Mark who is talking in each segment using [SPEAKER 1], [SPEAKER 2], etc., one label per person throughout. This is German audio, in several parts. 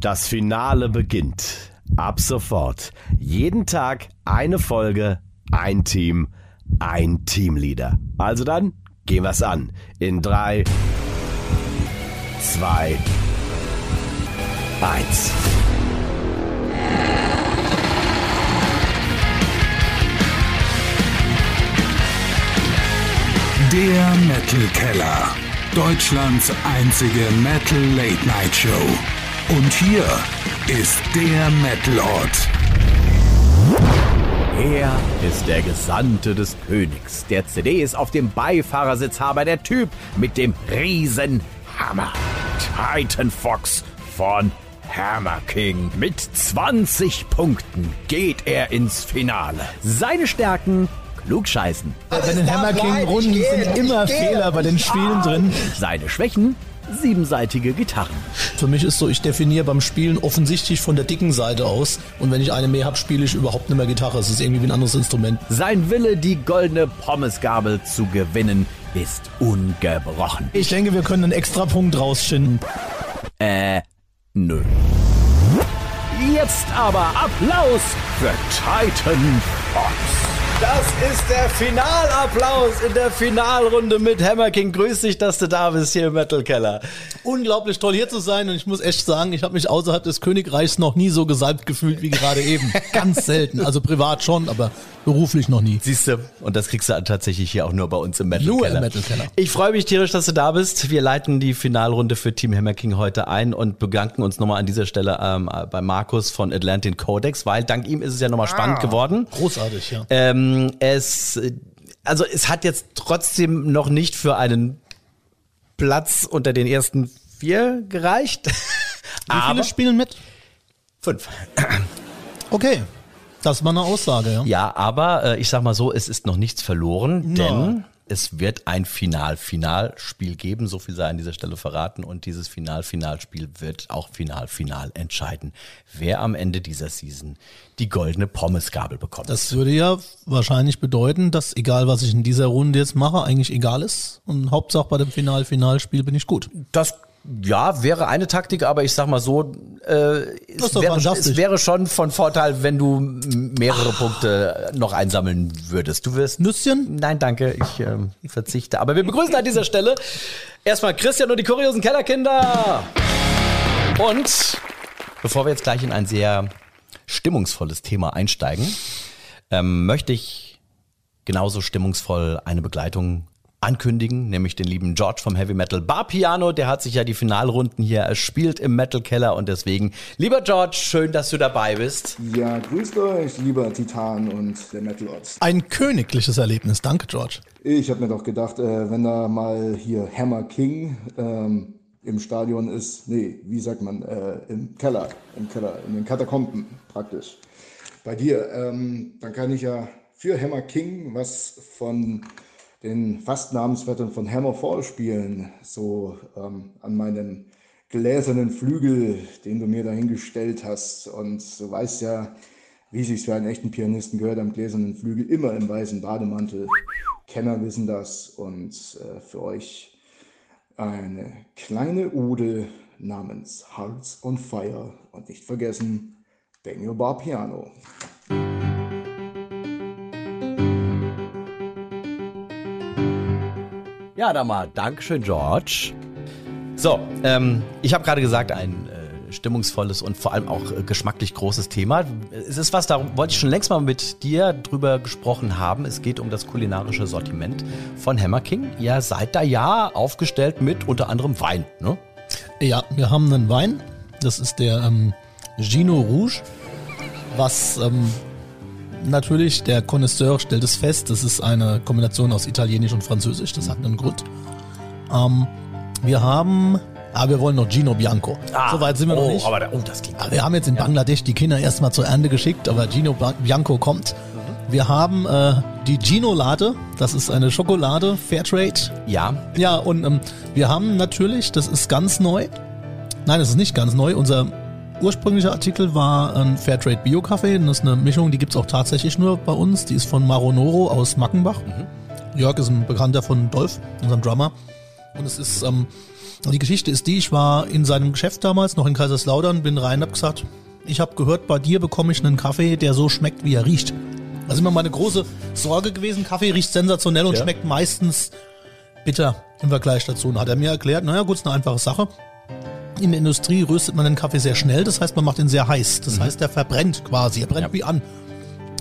[SPEAKER 1] Das Finale beginnt. Ab sofort. Jeden Tag eine Folge, ein Team, ein Teamleader. Also dann, gehen wir's an. In drei, zwei, eins.
[SPEAKER 2] Der Metal Keller. Deutschlands einzige Metal Late Night Show. Und hier ist der Metalort.
[SPEAKER 1] Er ist der Gesandte des Königs. Der CD ist auf dem Beifahrersitz-Haber der Typ mit dem Riesenhammer. Titan Fox von Hammer King. Mit 20 Punkten geht er ins Finale. Seine Stärken klugscheißen.
[SPEAKER 3] Bei den Hammer King Runden sind immer Fehler bei den Spielen drin.
[SPEAKER 1] Seine Schwächen siebenseitige Gitarren.
[SPEAKER 3] Für mich ist so, ich definiere beim Spielen offensichtlich von der dicken Seite aus. Und wenn ich eine mehr habe, spiele ich überhaupt nicht mehr Gitarre. Es ist irgendwie wie ein anderes Instrument.
[SPEAKER 1] Sein Wille, die goldene Pommesgabel zu gewinnen, ist ungebrochen.
[SPEAKER 3] Ich denke, wir können einen Extrapunkt rausschinden.
[SPEAKER 1] Äh, nö. Jetzt aber Applaus für Titan Fox. Das ist der Finalapplaus in der Finalrunde mit Hammer King. Grüß dich, dass du da bist hier im Metal Keller.
[SPEAKER 3] Unglaublich toll hier zu sein und ich muss echt sagen, ich habe mich außerhalb des Königreichs noch nie so gesalbt gefühlt wie gerade eben. Ganz selten. Also privat schon, aber beruflich noch nie.
[SPEAKER 1] Siehst du, und das kriegst du tatsächlich hier auch nur bei uns im Metal
[SPEAKER 3] Nur
[SPEAKER 1] Keller.
[SPEAKER 3] im Metal Keller.
[SPEAKER 1] Ich freue mich tierisch, dass du da bist. Wir leiten die Finalrunde für Team Hammer King heute ein und bedanken uns nochmal an dieser Stelle ähm, bei Markus von Atlantic Codex, weil dank ihm ist es ja nochmal spannend geworden.
[SPEAKER 3] Großartig, ja.
[SPEAKER 1] Ähm, es, also es hat jetzt trotzdem noch nicht für einen Platz unter den ersten vier gereicht.
[SPEAKER 3] Wie
[SPEAKER 1] Aber
[SPEAKER 3] viele spielen mit?
[SPEAKER 1] fünf.
[SPEAKER 3] Okay. Das war eine Aussage, ja.
[SPEAKER 1] Ja, aber äh, ich sag mal so, es ist noch nichts verloren, denn es wird ein Final-Final-Spiel geben, so viel sei an dieser Stelle verraten. Und dieses Final-Final-Spiel wird auch final-final entscheiden, wer am Ende dieser Season die goldene Pommesgabel bekommt.
[SPEAKER 3] Das würde ja wahrscheinlich bedeuten, dass egal was ich in dieser Runde jetzt mache, eigentlich egal ist. Und Hauptsache bei dem Final-Finalspiel bin ich gut.
[SPEAKER 1] Das ja, wäre eine Taktik, aber ich sag mal so, äh, es, wäre, es wäre schon von Vorteil, wenn du mehrere Punkte noch einsammeln würdest. Du wirst
[SPEAKER 3] Nüsschen?
[SPEAKER 1] Nein, danke, ich ähm, verzichte. Aber wir begrüßen an dieser Stelle erstmal Christian und die kuriosen Kellerkinder. Und bevor wir jetzt gleich in ein sehr stimmungsvolles Thema einsteigen, ähm, möchte ich genauso stimmungsvoll eine Begleitung ankündigen, nämlich den lieben George vom Heavy Metal Bar Piano. Der hat sich ja die Finalrunden hier erspielt im Metal Keller und deswegen, lieber George, schön, dass du dabei bist.
[SPEAKER 4] Ja, grüßt euch, lieber Titan und der Metal Ops.
[SPEAKER 3] Ein königliches Erlebnis. Danke, George.
[SPEAKER 4] Ich habe mir doch gedacht, äh, wenn da mal hier Hammer King ähm, im Stadion ist, nee, wie sagt man, äh, im Keller, im Keller, in den Katakomben praktisch, bei dir, ähm, dann kann ich ja für Hammer King was von den fast Namensvettern von Hammerfall spielen, so ähm, an meinem gläsernen Flügel, den du mir dahingestellt hast. Und du weißt ja, wie sich's für einen echten Pianisten gehört, am gläsernen Flügel immer im weißen Bademantel. Kenner wissen das und äh, für euch eine kleine Ode namens Hearts on Fire und nicht vergessen, Bang Your Bar Piano.
[SPEAKER 1] Ja, dann mal Dankeschön, George. So, ähm, ich habe gerade gesagt, ein äh, stimmungsvolles und vor allem auch äh, geschmacklich großes Thema. Es ist was, da wollte ich schon längst mal mit dir drüber gesprochen haben. Es geht um das kulinarische Sortiment von Hammer King. Ihr seid da ja aufgestellt mit unter anderem Wein, ne?
[SPEAKER 3] Ja, wir haben einen Wein. Das ist der ähm, Gino Rouge. Was ähm, natürlich, der Connoisseur stellt es fest, das ist eine Kombination aus Italienisch und Französisch. Das hat einen Grund. Ähm, wir haben, ah, wir wollen noch Gino Bianco. Soweit sind wir
[SPEAKER 1] oh,
[SPEAKER 3] noch nicht.
[SPEAKER 1] Aber da, oh, das klingt.
[SPEAKER 3] Ja, Wir haben jetzt in Bangladesch die Kinder erstmal zur Ernte geschickt, aber Gino Bianco kommt. Wir haben äh, die Gino-Lade, das ist eine Schokolade, Fairtrade.
[SPEAKER 1] Ja,
[SPEAKER 3] Ja, und ähm, wir haben natürlich, das ist ganz neu. Nein, das ist nicht ganz neu. Unser ursprünglicher Artikel war ein Fairtrade Bio-Kaffee. Das ist eine Mischung, die gibt's auch tatsächlich nur bei uns. Die ist von Maronoro aus Mackenbach. Jörg ist ein Bekannter von Dolph, unserem Drummer. Und es ist ähm, Und die Geschichte ist die, ich war in seinem Geschäft damals, noch in Kaiserslautern, bin rein, hab gesagt, ich habe gehört, bei dir bekomme ich einen Kaffee, der so schmeckt, wie er riecht. Das ist immer meine große Sorge gewesen. Kaffee riecht sensationell und
[SPEAKER 1] Ja.
[SPEAKER 3] schmeckt meistens bitter im Vergleich dazu. Und hat er mir erklärt, naja gut, ist eine einfache Sache. In der Industrie röstet man den Kaffee sehr schnell, das heißt, man macht ihn sehr heiß. Das heißt, er verbrennt quasi, er brennt
[SPEAKER 1] Ja.
[SPEAKER 3] wie an.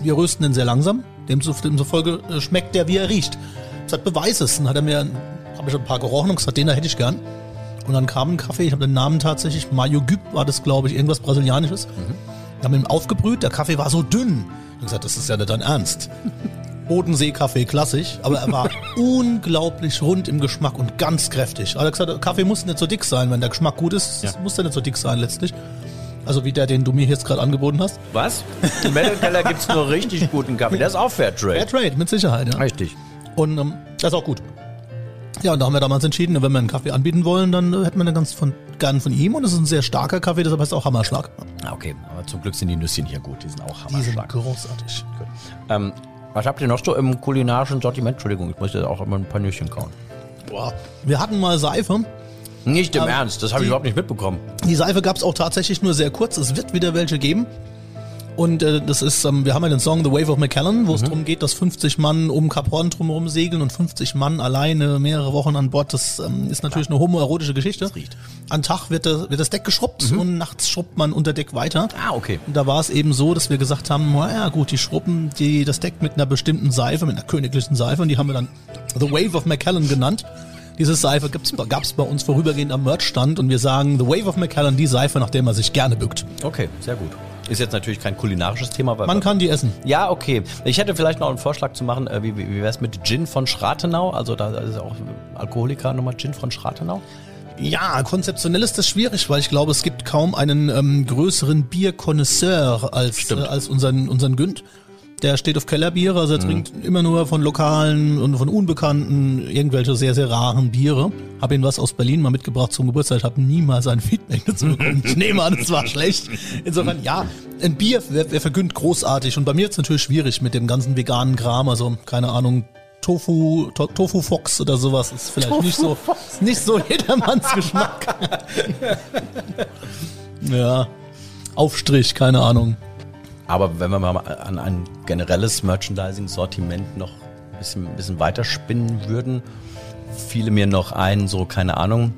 [SPEAKER 3] Wir rösten den sehr langsam, demzu- demzufolge äh, schmeckt der, wie er riecht. Das hat Beweis es. Dann hat er mir, habe ich schon ein paar gerochen und gesagt, den da hätte ich gern. Und dann kam ein Kaffee, ich habe den Namen tatsächlich, Mayo Güb war das, glaube ich, irgendwas Brasilianisches. Wir haben ihn aufgebrüht, der Kaffee war so dünn. Ich habe gesagt, das ist ja nicht dein Ernst. Bodensee-Kaffee, klassisch, aber er war unglaublich rund im Geschmack und ganz kräftig. Er hat gesagt, Kaffee muss nicht so dick sein, wenn der Geschmack gut ist,
[SPEAKER 1] Ja.
[SPEAKER 3] muss der nicht so dick sein letztlich. Also wie der, den du mir jetzt gerade angeboten hast.
[SPEAKER 1] Was? Im Metal Keller gibt's nur richtig guten Kaffee. Der ist auch Fairtrade.
[SPEAKER 3] Fairtrade, mit Sicherheit, ja.
[SPEAKER 1] Richtig.
[SPEAKER 3] Und ähm, das ist auch gut. Ja, und da haben wir damals entschieden, wenn wir einen Kaffee anbieten wollen, dann äh, hätten wir den ganz von, gern von ihm. Und es ist ein sehr starker Kaffee, deshalb heißt es auch Hammerschlag.
[SPEAKER 1] Ah, Okay, aber zum Glück sind die Nüsschen hier gut. Die sind auch
[SPEAKER 3] Die sind
[SPEAKER 1] Hammerschlag.
[SPEAKER 3] großartig.
[SPEAKER 1] Ähm, was habt ihr noch so im kulinarischen Sortiment? Entschuldigung, ich muss jetzt auch immer ein paar Nüsschen kauen.
[SPEAKER 3] Boah. Wir hatten mal Seife.
[SPEAKER 1] Nicht im
[SPEAKER 3] Aber
[SPEAKER 1] Ernst, das habe ich überhaupt nicht mitbekommen.
[SPEAKER 3] Die Seife gab es auch tatsächlich nur sehr kurz. Es wird wieder welche geben. Und äh, das ist, ähm, wir haben ja den Song The Wave of McKellen, wo es darum geht, dass 50 Mann um Kap Horn drumherum segeln und 50 Mann alleine mehrere Wochen an Bord. Das ähm, ist natürlich eine homoerotische Geschichte.
[SPEAKER 1] riecht.
[SPEAKER 3] An Tag wird, das- wird das Deck geschrubbt und nachts schrubbt man unter Deck weiter.
[SPEAKER 1] Ah, okay.
[SPEAKER 3] Und da war es eben so, dass wir gesagt haben, naja gut, die schrubben die, das Deck mit einer bestimmten Seife, mit einer königlichen Seife und die haben wir dann The Wave of McKellen genannt. Diese Seife gibt's, gab's bei uns vorübergehend am Merchstand und wir sagen The Wave of McKellen, die Seife, nach der man sich gerne bückt.
[SPEAKER 1] Okay, sehr gut. Ist jetzt natürlich kein kulinarisches Thema, weil
[SPEAKER 3] Man kann die essen.
[SPEAKER 1] Ja, okay. Ich hätte vielleicht noch einen Vorschlag zu machen, äh, wie, wie, wie wäre es mit Gin von Schratenau? Also da ist auch Alkoholiker nochmal Gin von Schratenau.
[SPEAKER 3] Ja, konzeptionell ist das schwierig, weil ich glaube, es gibt kaum einen ähm, größeren Bierkonnoisseur als, äh, als unseren, unseren Günd. Der steht auf Kellerbiere, also er trinkt immer nur von lokalen und von unbekannten irgendwelche sehr, sehr raren Biere. Hab ihn was aus Berlin mal mitgebracht zum Geburtstag, habe niemals ein Feedback dazu bekommen. Ich nehme an, es war schlecht. Insofern, ja, ein Bier wäre wär vergönnt großartig. Und bei mir ist es natürlich schwierig mit dem ganzen veganen Kram, also keine Ahnung, Tofu, to, Tofu Fox oder sowas ist vielleicht nicht so, nicht so jedermanns Geschmack. ja. Aufstrich, keine Ahnung.
[SPEAKER 1] Aber wenn wir mal an ein generelles Merchandising-Sortiment noch ein bisschen, ein bisschen weiter spinnen würden, fiele mir noch ein, so, keine Ahnung,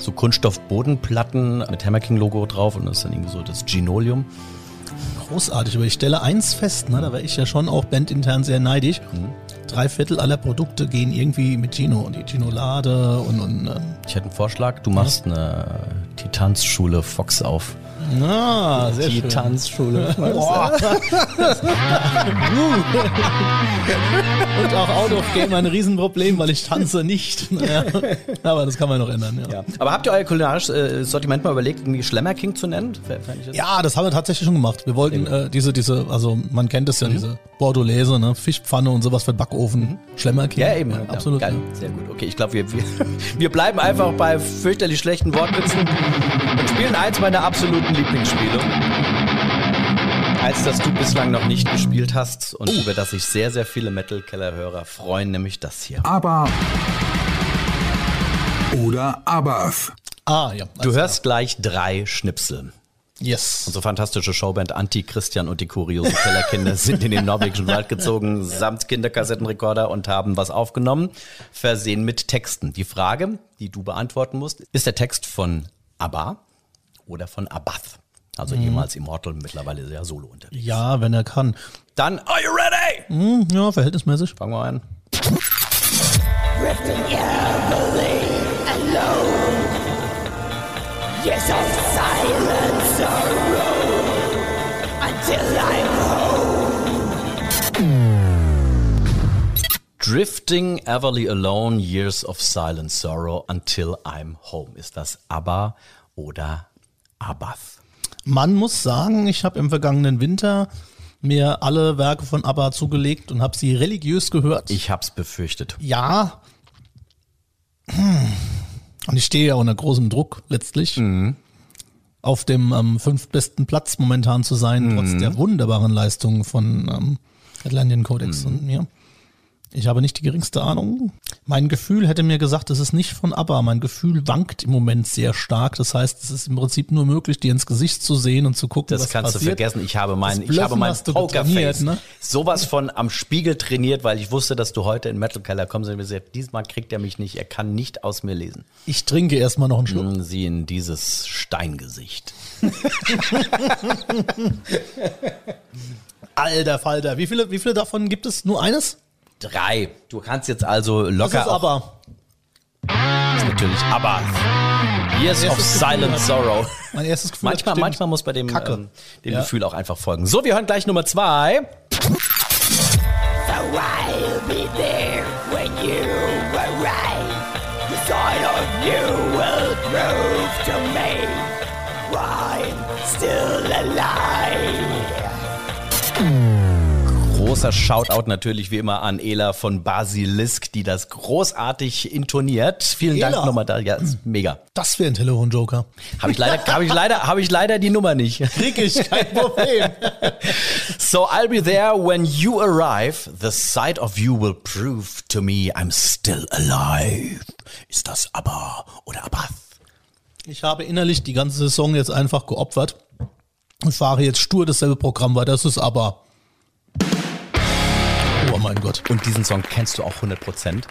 [SPEAKER 1] so Kunststoff-Bodenplatten mit Hammer King-Logo drauf und das ist dann irgendwie so das Ginolium.
[SPEAKER 3] Großartig, aber ich stelle eins fest, ne, da wäre ich ja schon auch bandintern sehr neidisch. Drei Viertel aller Produkte gehen irgendwie mit Gino und die Ginolade und, und ähm,
[SPEAKER 1] Ich hätte einen Vorschlag, du machst eine Titanschule Fox auf.
[SPEAKER 3] Na, sehr schön.
[SPEAKER 1] Titanschule.
[SPEAKER 3] Boah. und auch Out of Game ein Riesenproblem, weil ich tanze nicht. Naja, aber das kann man noch ändern, ja.
[SPEAKER 1] Ja. Aber habt ihr euer kulinarisches äh, Sortiment mal überlegt, irgendwie Schlemmer King zu nennen? Das-
[SPEAKER 3] Ja, das haben wir tatsächlich schon gemacht. Wir wollten äh, diese, diese, also man kennt es ja, diese Bordolaise, ne, Fischpfanne und sowas für Backofen, Schlemmerking.
[SPEAKER 1] Ja, eben.
[SPEAKER 3] Ja, absolut.
[SPEAKER 1] Geil. Sehr gut. Okay, ich glaube, wir, wir, wir bleiben einfach bei fürchterlich schlechten Wortwitzen und spielen eins meiner absoluten Lieblingsspiele. Eins, das du bislang noch nicht gespielt hast und über das sich sehr, sehr viele Metal-Keller-Hörer freuen, nämlich das hier.
[SPEAKER 2] Aber oder Abath.
[SPEAKER 3] Ah, ja.
[SPEAKER 1] Du hörst gleich drei Schnipsel.
[SPEAKER 3] Yes.
[SPEAKER 1] Unsere fantastische Showband Anti-Christian und die kuriosen Kellerkinder sind in den norwegischen Wald gezogen, samt Kinderkassettenrekorder und haben was aufgenommen, versehen mit Texten. Die Frage, die du beantworten musst, ist der Text von ABBA oder von Abath? Also ehemals Immortal, mittlerweile sehr solo unterwegs.
[SPEAKER 3] Ja, wenn er kann.
[SPEAKER 1] Dann, are you ready?
[SPEAKER 3] Hm, ja, verhältnismäßig.
[SPEAKER 1] Fangen wir an.
[SPEAKER 5] Yes, of silent sorrow until I'm
[SPEAKER 1] Drifting everly alone, years of silent sorrow until I'm home. Ist das ABBA oder Abath?
[SPEAKER 3] Man muss sagen, ich habe im vergangenen Winter mir alle Werke von ABBA zugelegt und habe sie religiös gehört.
[SPEAKER 1] Ich hab's befürchtet.
[SPEAKER 3] Ja. Hm. Und ich stehe ja unter großem Druck letztlich. Auf dem ähm, fünftbesten Platz momentan zu sein, trotz der wunderbaren Leistungen von ähm, Atlantean Codex und mir. Ich habe nicht die geringste Ahnung. Mein Gefühl hätte mir gesagt, es ist nicht von ABBA. Mein Gefühl wankt im Moment sehr stark. Das heißt, es ist im Prinzip nur möglich, dir ins Gesicht zu sehen und zu gucken,
[SPEAKER 1] Das
[SPEAKER 3] was
[SPEAKER 1] kannst
[SPEAKER 3] passiert.
[SPEAKER 1] du vergessen. Ich habe mein,
[SPEAKER 3] Das
[SPEAKER 1] ich habe mein Pokerface
[SPEAKER 3] ne?
[SPEAKER 1] sowas von am Spiegel trainiert, weil ich wusste, dass du heute in Metal Keller kommst und mir gesagt, diesmal kriegt er mich nicht. Er kann nicht aus mir lesen.
[SPEAKER 3] Ich trinke erstmal noch einen Schluck.
[SPEAKER 1] Sie in dieses Steingesicht.
[SPEAKER 3] Alter Falter. Wie viele, wie viele davon gibt es? Nur eines?
[SPEAKER 1] Drei. Du kannst jetzt also locker
[SPEAKER 3] Das ist aber.
[SPEAKER 1] ist natürlich aber Years of
[SPEAKER 3] Gefühl
[SPEAKER 1] Silent
[SPEAKER 3] hat-
[SPEAKER 1] Sorrow.
[SPEAKER 3] Mein erstes Gefühl.
[SPEAKER 1] Manchmal, manchmal muss bei dem,
[SPEAKER 3] Kacke.
[SPEAKER 1] ähm, dem
[SPEAKER 3] Ja.
[SPEAKER 1] Gefühl auch einfach folgen. So, wir hören gleich Nummer zwei.
[SPEAKER 5] So
[SPEAKER 1] Großer Shoutout natürlich wie immer an Ela von Basilisk, die das großartig intoniert. Vielen Dank
[SPEAKER 3] Ela.
[SPEAKER 1] nochmal da. Ja, mega.
[SPEAKER 3] Das wäre ein Telefonjoker.
[SPEAKER 1] Habe ich leider, habe ich leider, habe ich leider die Nummer nicht.
[SPEAKER 3] Krieg ich, kein Problem.
[SPEAKER 1] So I'll be there when you arrive. The sight of you will prove to me I'm still alive. Ist das aber oder aber?
[SPEAKER 3] Ich habe innerlich die ganze Saison jetzt einfach geopfert und fahre jetzt stur dasselbe Programm weiter. Das ist aber. Oh mein Gott.
[SPEAKER 1] Und diesen Song kennst du auch 100 Prozent.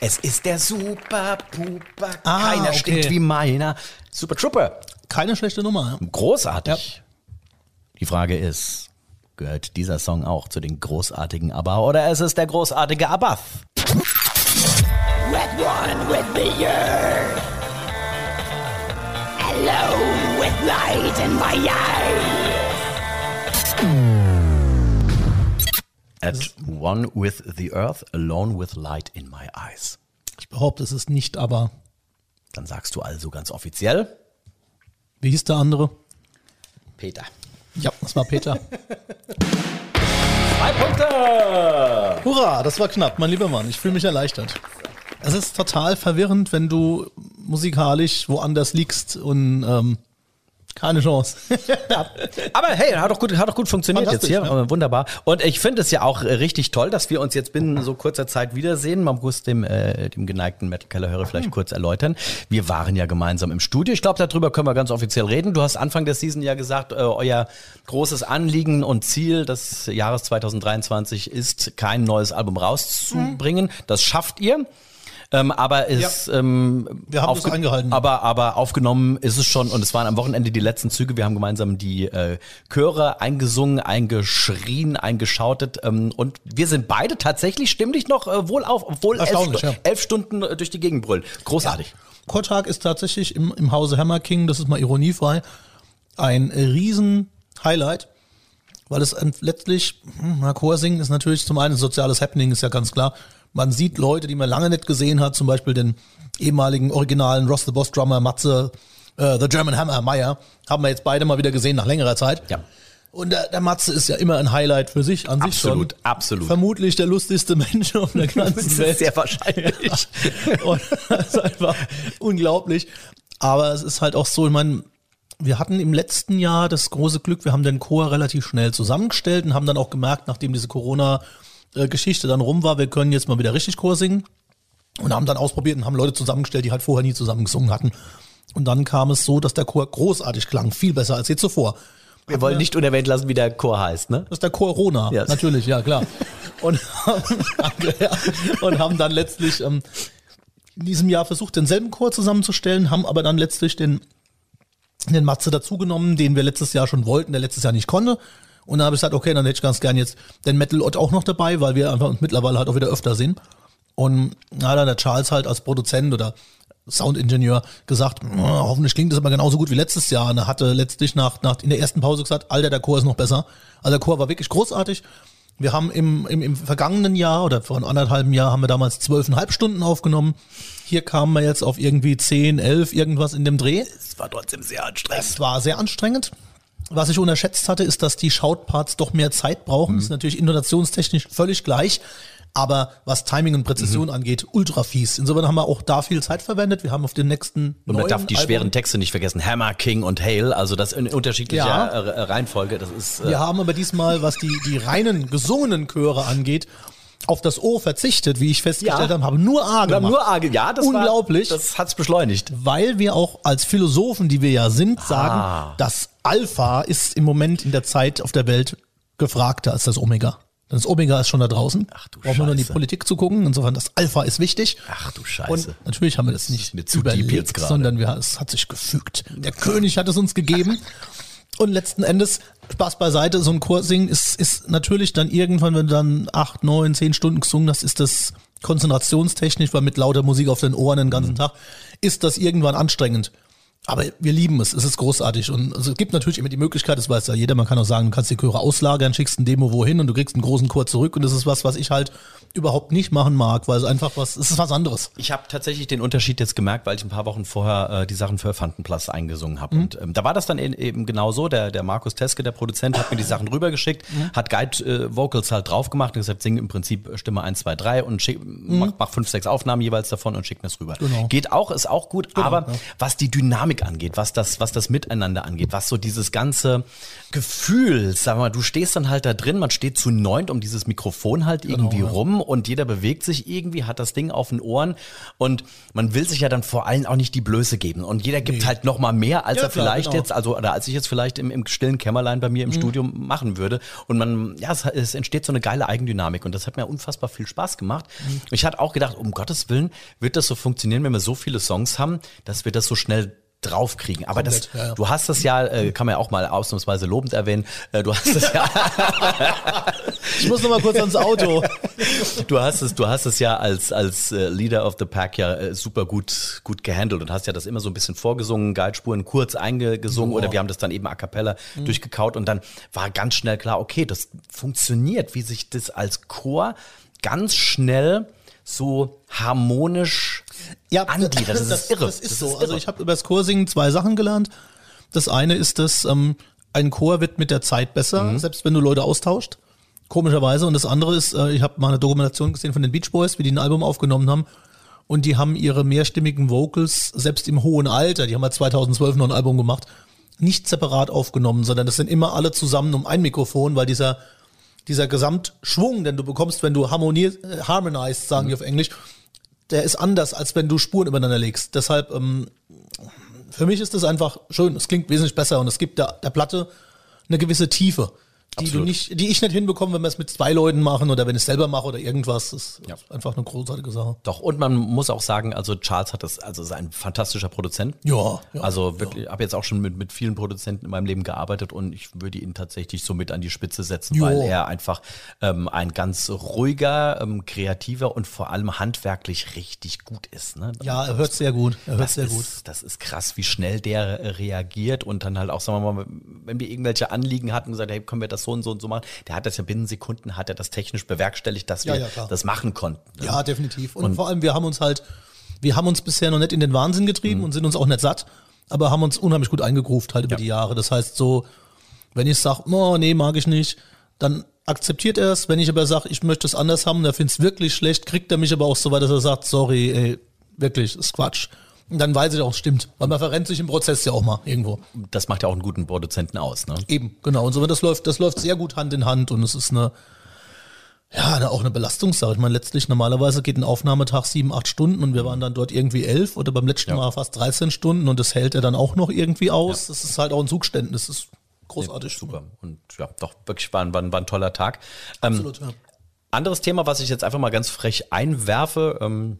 [SPEAKER 1] Es ist der Super Puper.
[SPEAKER 3] Ah,
[SPEAKER 1] Keiner
[SPEAKER 3] okay.
[SPEAKER 1] stinkt wie meiner. Super Trooper.
[SPEAKER 3] Keine schlechte Nummer. Ja.
[SPEAKER 1] Großartig. Die Frage ist, gehört dieser Song auch zu den großartigen ABBA oder ist es der großartige ABBA?
[SPEAKER 5] At one with the earth. Alone with light in my eyes.
[SPEAKER 1] At one with the earth, alone with light in my eyes.
[SPEAKER 3] Ich behaupte, es ist nicht, aber.
[SPEAKER 1] Dann sagst du also ganz offiziell,
[SPEAKER 3] Wie hieß der andere?
[SPEAKER 1] Peter.
[SPEAKER 3] Ja, das war Peter.
[SPEAKER 1] Zwei Punkte!
[SPEAKER 3] Hurra, das war knapp, mein lieber Mann. Ich fühle mich erleichtert. Es ist total verwirrend, wenn du musikalisch woanders liegst und ähm, keine Chance.
[SPEAKER 1] Aber hey, hat doch gut, hat doch gut funktioniert jetzt hier. Äh, Wunderbar. Und ich finde es ja auch äh, richtig toll, dass wir uns jetzt binnen so kurzer Zeit wiedersehen. Man muss dem, äh, dem geneigten Metal Keller Hörer vielleicht kurz erläutern. Wir waren ja gemeinsam im Studio. Ich glaube, darüber können wir ganz offiziell reden. Du hast Anfang der Season ja gesagt, äh, euer großes Anliegen und Ziel des Jahres 2023 ist, kein neues Album rauszubringen. Das schafft ihr. Ähm, aber es, ähm,
[SPEAKER 3] Wir haben
[SPEAKER 1] aufge-
[SPEAKER 3] eingehalten.
[SPEAKER 1] Aber, aber aufgenommen ist es schon und es waren am Wochenende die letzten Züge. Wir haben gemeinsam die äh, Chöre eingesungen, eingeschrien, eingeschautet ähm, und wir sind beide tatsächlich stimmlich noch äh, wohl auf, obwohl elf,
[SPEAKER 3] ja.
[SPEAKER 1] elf Stunden äh, durch die Gegend brüllen. Großartig.
[SPEAKER 3] Kortag ist tatsächlich im, im Hause Hammer King, das ist mal ironiefrei, ein riesen Highlight, weil es ähm, letztlich, hm, na, Chorsingen ist natürlich zum einen ein soziales Happening, ist ja ganz klar. Man sieht Leute, die man lange nicht gesehen hat, zum Beispiel den ehemaligen originalen Ross the Boss Drummer Matze, äh, The German Hammer Meyer, haben wir jetzt beide mal wieder gesehen nach längerer Zeit.
[SPEAKER 1] Ja.
[SPEAKER 3] Und der, der Matze ist ja immer ein Highlight für sich an sich schon.
[SPEAKER 1] Absolut, absolut.
[SPEAKER 3] Vermutlich der lustigste Mensch auf der ganzen Welt.
[SPEAKER 1] Sehr wahrscheinlich.
[SPEAKER 3] Und das ist einfach unglaublich. Aber es ist halt auch so, ich meine, wir hatten im letzten Jahr das große Glück, wir haben den Chor relativ schnell zusammengestellt und haben dann auch gemerkt, nachdem diese Corona-Geschichte dann rum war, wir können jetzt mal wieder richtig Chor singen. Und haben dann ausprobiert und haben Leute zusammengestellt, die halt vorher nie zusammen gesungen hatten. Und dann kam es so, dass der Chor großartig klang, viel besser als je zuvor.
[SPEAKER 1] Wir wollen nicht unerwähnt lassen, wie der Chor heißt, ne?
[SPEAKER 3] Das ist der Corona,
[SPEAKER 1] Ja.
[SPEAKER 3] natürlich, ja klar. Und haben, und haben dann letztlich ähm, in diesem Jahr versucht, denselben Chor zusammenzustellen, haben aber dann letztlich den, den Matze dazugenommen, den wir letztes Jahr schon wollten, der letztes Jahr nicht konnte. Und dann habe ich gesagt, okay, dann hätte ich ganz gern jetzt den Metal Ott auch noch dabei, weil wir einfach uns mittlerweile halt auch wieder öfter sehen. Und da hat dann der Charles halt als Produzent oder Soundingenieur gesagt, "Oh, hoffentlich klingt das aber genauso gut wie letztes Jahr. Und er hatte letztlich nach, nach in der ersten Pause gesagt, Alter, der Chor ist noch besser. Also der Chor war wirklich großartig. Wir haben im, im, im vergangenen Jahr oder vor einem anderthalben Jahr haben wir damals zwölfeinhalb Stunden aufgenommen. Hier kamen wir jetzt auf irgendwie zehn, elf, irgendwas in dem Dreh.
[SPEAKER 1] Es war trotzdem sehr anstrengend.
[SPEAKER 3] Es war sehr anstrengend. Was ich unterschätzt hatte, ist, dass die Shoutparts doch mehr Zeit brauchen. Das ist natürlich intonationstechnisch völlig gleich. Aber was Timing und Präzision angeht, ultra fies. Insofern haben wir auch da viel Zeit verwendet. Wir haben auf den nächsten
[SPEAKER 1] Und man darf die
[SPEAKER 3] Album-
[SPEAKER 1] schweren Texte nicht vergessen. Hammer, King und Hail, also das in unterschiedlicher
[SPEAKER 3] Ja.
[SPEAKER 1] äh, Reihenfolge. Das ist äh,
[SPEAKER 3] Wir haben aber diesmal, was die, die reinen gesungenen Chöre angeht, auf das O verzichtet, wie ich festgestellt
[SPEAKER 1] Ja.
[SPEAKER 3] habe, haben nur A gemacht.
[SPEAKER 1] nur A, ja, das
[SPEAKER 3] Unglaublich.
[SPEAKER 1] War, das hat's beschleunigt.
[SPEAKER 3] weil wir auch als Philosophen, die wir ja sind, sagen,
[SPEAKER 1] Ah.
[SPEAKER 3] das Alpha ist im Moment in der Zeit auf der Welt gefragter als das Omega. Das Omega ist schon da draußen.
[SPEAKER 1] Ach du
[SPEAKER 3] Brauchen wir nur in die. Politik zu gucken. Insofern, das Alpha ist wichtig.
[SPEAKER 1] Ach du
[SPEAKER 3] Und
[SPEAKER 1] Scheiße.
[SPEAKER 3] natürlich haben wir das nicht
[SPEAKER 1] deep
[SPEAKER 3] überlegt, sondern wir, es hat sich gefügt. Der König hat es uns gegeben. Und letzten Endes, Spaß beiseite, so ein Chor singen ist, ist natürlich dann irgendwann, wenn du dann acht, neun, zehn Stunden gesungen hast, ist das konzentrationstechnisch, weil mit lauter Musik auf den Ohren den ganzen Tag, ist das irgendwann anstrengend. Aber wir lieben es, es ist großartig. Und also es gibt natürlich immer die Möglichkeit, das weiß ja jeder, man kann auch sagen, du kannst die Chöre auslagern, schickst ein Demo wohin und du kriegst einen großen Chor zurück. Und das ist was, was ich halt überhaupt nicht machen mag, weil es einfach was, es ist was anderes.
[SPEAKER 1] Ich habe tatsächlich den Unterschied jetzt gemerkt, weil ich ein paar Wochen vorher äh, die Sachen für Fantenplatz eingesungen habe. Und ähm, da war das dann e- eben genau so. Der, der Markus Teske, der Produzent, hat mir die Sachen rübergeschickt, hat Guide-Vocals halt drauf gemacht und gesagt, sing im Prinzip Stimme 1, 2, 3 und schick, mach, mach fünf, sechs Aufnahmen jeweils davon und schick das rüber.
[SPEAKER 3] Genau.
[SPEAKER 1] Geht auch, ist auch gut, aber was die Dynamik angeht, was das, was das Miteinander angeht, was so dieses ganze Gefühl, sag mal, du stehst dann halt da drin, man steht zu neunt um dieses Mikrofon halt irgendwie rum und jeder bewegt sich irgendwie, hat das Ding auf den Ohren und man will sich ja dann vor allem auch nicht die Blöße geben und jeder gibt halt noch mal mehr, als
[SPEAKER 3] Ja,
[SPEAKER 1] er
[SPEAKER 3] klar,
[SPEAKER 1] vielleicht
[SPEAKER 3] genau.
[SPEAKER 1] jetzt, also oder als ich jetzt vielleicht im, im stillen Kämmerlein bei mir im Studium machen würde und man, ja, es, es entsteht so eine geile Eigendynamik und das hat mir unfassbar viel Spaß gemacht. Ich hatte auch gedacht, um Gottes Willen wird das so funktionieren, wenn wir so viele Songs haben, dass wir das so schnell draufkriegen. Aber das,
[SPEAKER 3] Komplett, ja, ja.
[SPEAKER 1] du hast das ja, äh, kann man ja auch mal ausnahmsweise lobend erwähnen, äh, du hast es ja,
[SPEAKER 3] Ich muss noch mal kurz ans Auto.
[SPEAKER 1] du hast es, du hast es ja als als äh, Leader of the Pack ja äh, super gut gut gehandelt und hast ja das immer so ein bisschen vorgesungen, Guidespuren kurz eingesungen oder wir haben das dann eben a cappella
[SPEAKER 3] Mhm.
[SPEAKER 1] durchgekaut und dann war ganz schnell klar, okay, das funktioniert, wie sich das als Chor ganz schnell so harmonisch angliedert. Das, ist irre.
[SPEAKER 3] Das ist so. Also ich habe über das Chorsingen zwei Sachen gelernt. Das eine ist, dass ähm, ein Chor wird mit der Zeit besser,
[SPEAKER 1] Mhm.
[SPEAKER 3] selbst wenn du Leute austauscht. Komischerweise. Und das andere ist, äh, ich habe mal eine Dokumentation gesehen von den Beach Boys, wie die ein Album aufgenommen haben. Und die haben ihre mehrstimmigen Vocals, selbst im hohen Alter, die haben ja 2012 noch ein Album gemacht, nicht separat aufgenommen, sondern das sind immer alle zusammen um ein Mikrofon, weil dieser, dieser Gesamtschwung, den du bekommst, wenn du harmonierst, äh, harmonized, sagen die auf Englisch, der ist anders, als wenn du Spuren übereinander legst. Deshalb, ähm, für mich ist das einfach schön. Es klingt wesentlich besser und es gibt der, der Platte eine gewisse Tiefe, die
[SPEAKER 1] Absolut.
[SPEAKER 3] du nicht, die ich nicht hinbekomme, wenn wir es mit zwei Leuten machen oder wenn ich es selber mache oder irgendwas. Das ist
[SPEAKER 1] Ja.
[SPEAKER 3] einfach eine großartige Sache.
[SPEAKER 1] Doch, und man muss auch sagen, also Charles hat das, also ist ein fantastischer Produzent.
[SPEAKER 3] Ja, ja,
[SPEAKER 1] also wirklich, habe jetzt auch schon mit, mit vielen Produzenten in meinem Leben gearbeitet und ich würde ihn tatsächlich so mit an die Spitze setzen,
[SPEAKER 3] Jo.
[SPEAKER 1] weil er einfach ähm, ein ganz ruhiger, ähm, kreativer und vor allem handwerklich richtig gut ist. Ne?
[SPEAKER 3] Ja, er hört sehr gut. Er hört
[SPEAKER 1] Das
[SPEAKER 3] sehr
[SPEAKER 1] ist,
[SPEAKER 3] gut.
[SPEAKER 1] das ist krass, wie schnell der äh, reagiert und dann halt auch, sagen wir mal, wenn wir irgendwelche Anliegen hatten und gesagt, hey, können wir das so und so und so machen, der hat das ja binnen Sekunden, hat er das technisch bewerkstelligt, dass wir
[SPEAKER 3] Ja, ja,
[SPEAKER 1] das machen konnten. ne?
[SPEAKER 3] Ja, definitiv. Und, vor allem, wir haben uns halt, wir haben uns bisher noch nicht in den Wahnsinn getrieben
[SPEAKER 1] Mhm.
[SPEAKER 3] und sind uns auch nicht satt, aber haben uns unheimlich gut eingegruft halt über die Jahre. Das heißt so, wenn ich sage, oh, nee, mag ich nicht, dann akzeptiert er es. Wenn ich aber sage, ich möchte es anders haben, der findet es wirklich schlecht, kriegt er mich aber auch so weit, dass er sagt, sorry, ey, wirklich, ist Quatsch. Dann weiß ich auch, stimmt. Weil man verrennt sich im Prozess ja auch mal irgendwo.
[SPEAKER 1] Das macht ja auch einen guten Produzenten aus. Ne?
[SPEAKER 3] Eben, genau. Und so, das läuft, das läuft sehr gut Hand in Hand und es ist eine, ja, eine, auch eine Belastungssache. Ich meine, letztlich normalerweise geht ein Aufnahmetag sieben, acht Stunden und wir waren dann dort irgendwie elf oder beim letzten
[SPEAKER 1] Ja.
[SPEAKER 3] Mal fast 13 Stunden und das hält er dann auch noch irgendwie aus. Das ist halt auch ein Zugständnis. Das ist großartig.
[SPEAKER 1] Super. Und ja, doch, wirklich war, ein- war, ein- war ein toller Tag. Ähm,
[SPEAKER 3] Absolut, ja.
[SPEAKER 1] Anderes Thema, was ich jetzt einfach mal ganz frech einwerfe, ähm,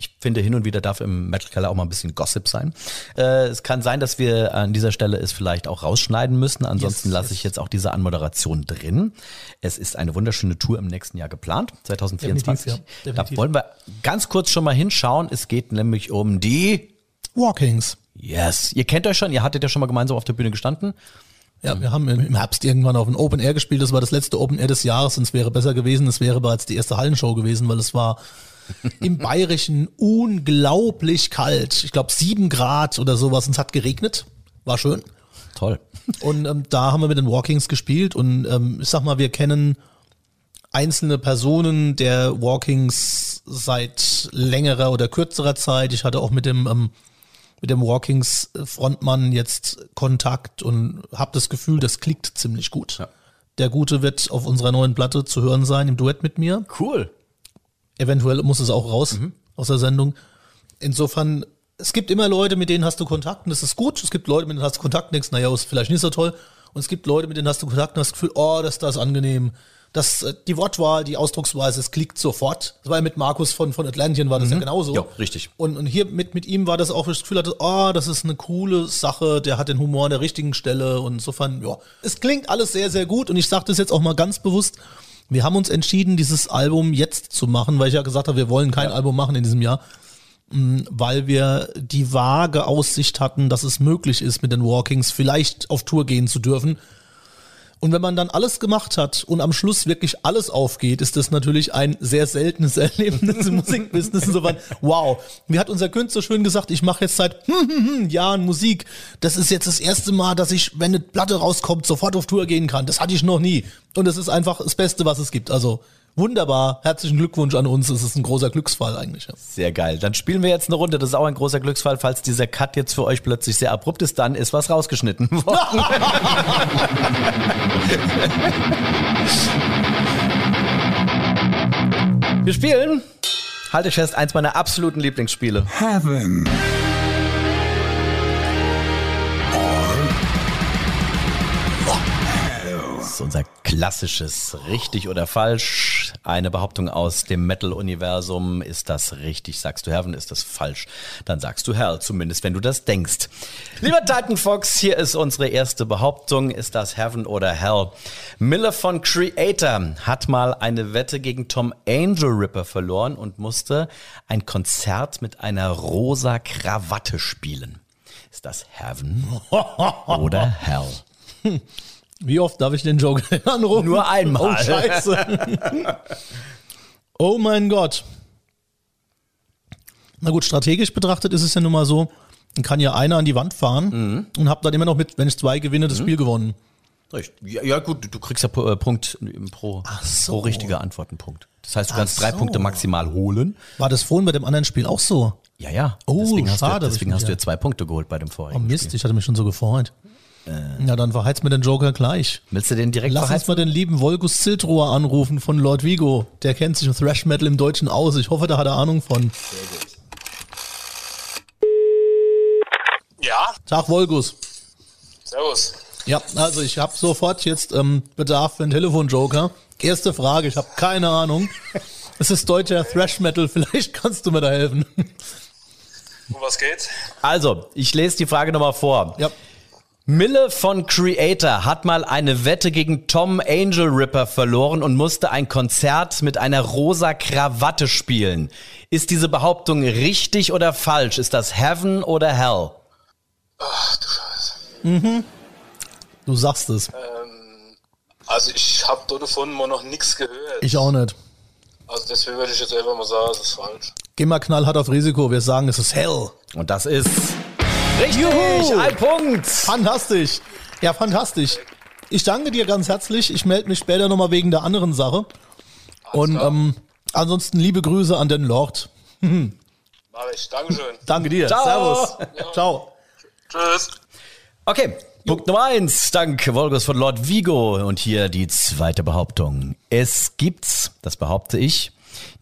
[SPEAKER 1] ich finde, hin und wieder darf im Metal Keller auch mal ein bisschen Gossip sein. Äh, es kann sein, dass wir an dieser Stelle es vielleicht auch rausschneiden müssen. Ansonsten
[SPEAKER 3] Yes,
[SPEAKER 1] lasse ich jetzt auch diese Anmoderation drin. Es ist eine wunderschöne Tour im nächsten Jahr geplant, 2024.
[SPEAKER 3] Definitiv, ja.
[SPEAKER 1] Da
[SPEAKER 3] Definitiv.
[SPEAKER 1] wollen wir ganz kurz schon mal hinschauen. Es geht nämlich um die
[SPEAKER 3] Walkings.
[SPEAKER 1] Yes. Ihr kennt euch schon, ihr hattet ja schon mal gemeinsam auf der Bühne gestanden.
[SPEAKER 3] Ja, wir haben im im Herbst irgendwann auf ein Open Air gespielt. Das war das letzte Open Air des Jahres und es wäre besser gewesen. Es wäre bereits die erste Hallenshow gewesen, weil es war im Bayerischen unglaublich kalt. Ich glaube sieben Grad oder sowas und es hat geregnet. War schön.
[SPEAKER 1] Toll.
[SPEAKER 3] Und ähm, da haben wir mit den Walkings gespielt und ähm, ich sag mal, wir kennen einzelne Personen der Walkings seit längerer oder kürzerer Zeit. Ich hatte auch mit dem ähm, mit dem Walkings Frontmann jetzt Kontakt und habe das Gefühl, das klickt ziemlich gut.
[SPEAKER 1] Ja.
[SPEAKER 3] Der Gute wird auf unserer neuen Platte zu hören sein, im Duett mit mir.
[SPEAKER 1] Cool.
[SPEAKER 3] Eventuell muss es auch raus aus der Sendung. Insofern, es gibt immer Leute, mit denen hast du Kontakt und das ist gut. Es gibt Leute, mit denen hast du Kontakt denkst, naja, ist vielleicht nicht so toll. Und es gibt Leute, mit denen hast du Kontakt und hast das Gefühl, oh, das, das ist angenehm. Das, äh, die Wortwahl, die Ausdrucksweise, es klickt sofort. Das war ja mit Markus von, von Atlantian war das ja genauso.
[SPEAKER 1] Ja, richtig.
[SPEAKER 3] Und, und hier mit, mit ihm war das auch, das Gefühl hatte, oh, das ist eine coole Sache, der hat den Humor an der richtigen Stelle und insofern, ja. Es klingt alles sehr, sehr gut und ich sage das jetzt auch mal ganz bewusst. Wir haben uns entschieden, dieses Album jetzt zu machen, weil ich ja gesagt habe, wir wollen kein Album machen in diesem Jahr, mh, weil wir die vage Aussicht hatten, dass es möglich ist, mit den Walkings vielleicht auf Tour gehen zu dürfen. Und wenn man dann alles gemacht hat und am Schluss wirklich alles aufgeht, ist das natürlich ein sehr seltenes Erlebnis im Musikbusiness. Insofern, wow. Mir hat unser Künstler schön gesagt, ich mache jetzt seit Jahren Musik. Das ist jetzt das erste Mal, dass ich, wenn eine Platte rauskommt, sofort auf Tour gehen kann. Das hatte ich noch nie. Und das ist einfach das Beste, was es gibt. Also wunderbar. Herzlichen Glückwunsch an uns. Es ist ein großer Glücksfall eigentlich. Ja.
[SPEAKER 1] Sehr geil. Dann spielen wir jetzt eine Runde. Das ist auch ein großer Glücksfall. Falls dieser Cut jetzt für euch plötzlich sehr abrupt ist, dann ist was rausgeschnitten worden. wir spielen, halte ich fest, eins meiner absoluten Lieblingsspiele.
[SPEAKER 2] Heaven.
[SPEAKER 1] Ist unser klassisches richtig oder falsch. Eine Behauptung aus dem Metal-Universum. Ist das richtig? Sagst du Heaven? Ist das falsch? Dann sagst du Hell, zumindest wenn du das denkst. Lieber Titan Fox, hier ist unsere erste Behauptung. Ist das Heaven oder Hell? Miller von Creator hat mal eine Wette gegen Tom Angel Ripper verloren und musste ein Konzert mit einer rosa Krawatte spielen. Ist das Heaven oder Hell?
[SPEAKER 3] Wie oft darf ich den Joker anrufen?
[SPEAKER 1] Nur einmal.
[SPEAKER 3] Oh, scheiße. oh mein Gott. Na gut, strategisch betrachtet ist es ja nun mal so, dann kann ja einer an die Wand fahren und hab dann immer noch mit, wenn ich zwei gewinne, das Spiel gewonnen.
[SPEAKER 1] Ja, ja gut, du kriegst ja pro- äh, Punkt pro,
[SPEAKER 3] so.
[SPEAKER 1] pro richtige Antwort einen Punkt. Das heißt, du kannst
[SPEAKER 3] Ach
[SPEAKER 1] drei
[SPEAKER 3] so.
[SPEAKER 1] Punkte maximal holen.
[SPEAKER 3] War das vorhin bei dem anderen Spiel auch so?
[SPEAKER 1] Ja, ja.
[SPEAKER 3] Oh,
[SPEAKER 1] deswegen hast
[SPEAKER 3] schade,
[SPEAKER 1] du, deswegen hast du
[SPEAKER 3] ja.
[SPEAKER 1] zwei Punkte geholt bei dem
[SPEAKER 3] Oh
[SPEAKER 1] vorigen
[SPEAKER 3] Mist,
[SPEAKER 1] Spiel.
[SPEAKER 3] ich hatte mich schon so gefreut. Na dann verheiz mir den Joker gleich.
[SPEAKER 1] Willst du den direkt
[SPEAKER 3] Lass uns
[SPEAKER 1] verheizen?
[SPEAKER 3] mal den lieben Volgus Ziltrohr anrufen von Lord Vigo. Der kennt sich im Thrash Metal im Deutschen aus. Ich hoffe, da hat er Ahnung von.
[SPEAKER 6] Ja,
[SPEAKER 3] Tag Volgus.
[SPEAKER 6] servus.
[SPEAKER 3] Ja, also ich habe sofort jetzt ähm, Bedarf für einen Telefonjoker. Erste Frage, ich habe keine Ahnung. Es ist deutscher Thrash Metal, vielleicht kannst du mir da helfen.
[SPEAKER 6] Um was geht's?
[SPEAKER 1] Also, ich lese die Frage nochmal vor.
[SPEAKER 3] Ja.
[SPEAKER 1] Mille von Creator hat mal eine Wette gegen Tom Angel Ripper verloren und musste ein Konzert mit einer rosa Krawatte spielen. Ist diese Behauptung richtig oder falsch? Ist das Heaven oder Hell?
[SPEAKER 6] Ach du Scheiße.
[SPEAKER 3] Du sagst es.
[SPEAKER 6] Also ich habe davon mal noch nichts gehört.
[SPEAKER 3] Ich auch nicht.
[SPEAKER 6] Also deswegen würde ich jetzt einfach mal sagen, es ist falsch.
[SPEAKER 3] Geh mal knallhart auf Risiko. Wir sagen, es ist Hell.
[SPEAKER 1] Und das ist richtig.
[SPEAKER 3] Juhu!
[SPEAKER 1] Ein Punkt.
[SPEAKER 3] Fantastisch. Ja, fantastisch. Ich danke dir ganz herzlich. Ich melde mich später nochmal wegen der anderen Sache. Und ähm, ansonsten liebe Grüße an den Lord.
[SPEAKER 6] Mach ich. Dankeschön.
[SPEAKER 3] Danke dir.
[SPEAKER 1] Ciao.
[SPEAKER 3] Servus. Ciao.
[SPEAKER 6] Tschüss.
[SPEAKER 1] Okay, Punkt Nummer eins. Dank Volgus von Lord Vigo. Und hier die zweite Behauptung. Es gibt, das behaupte ich,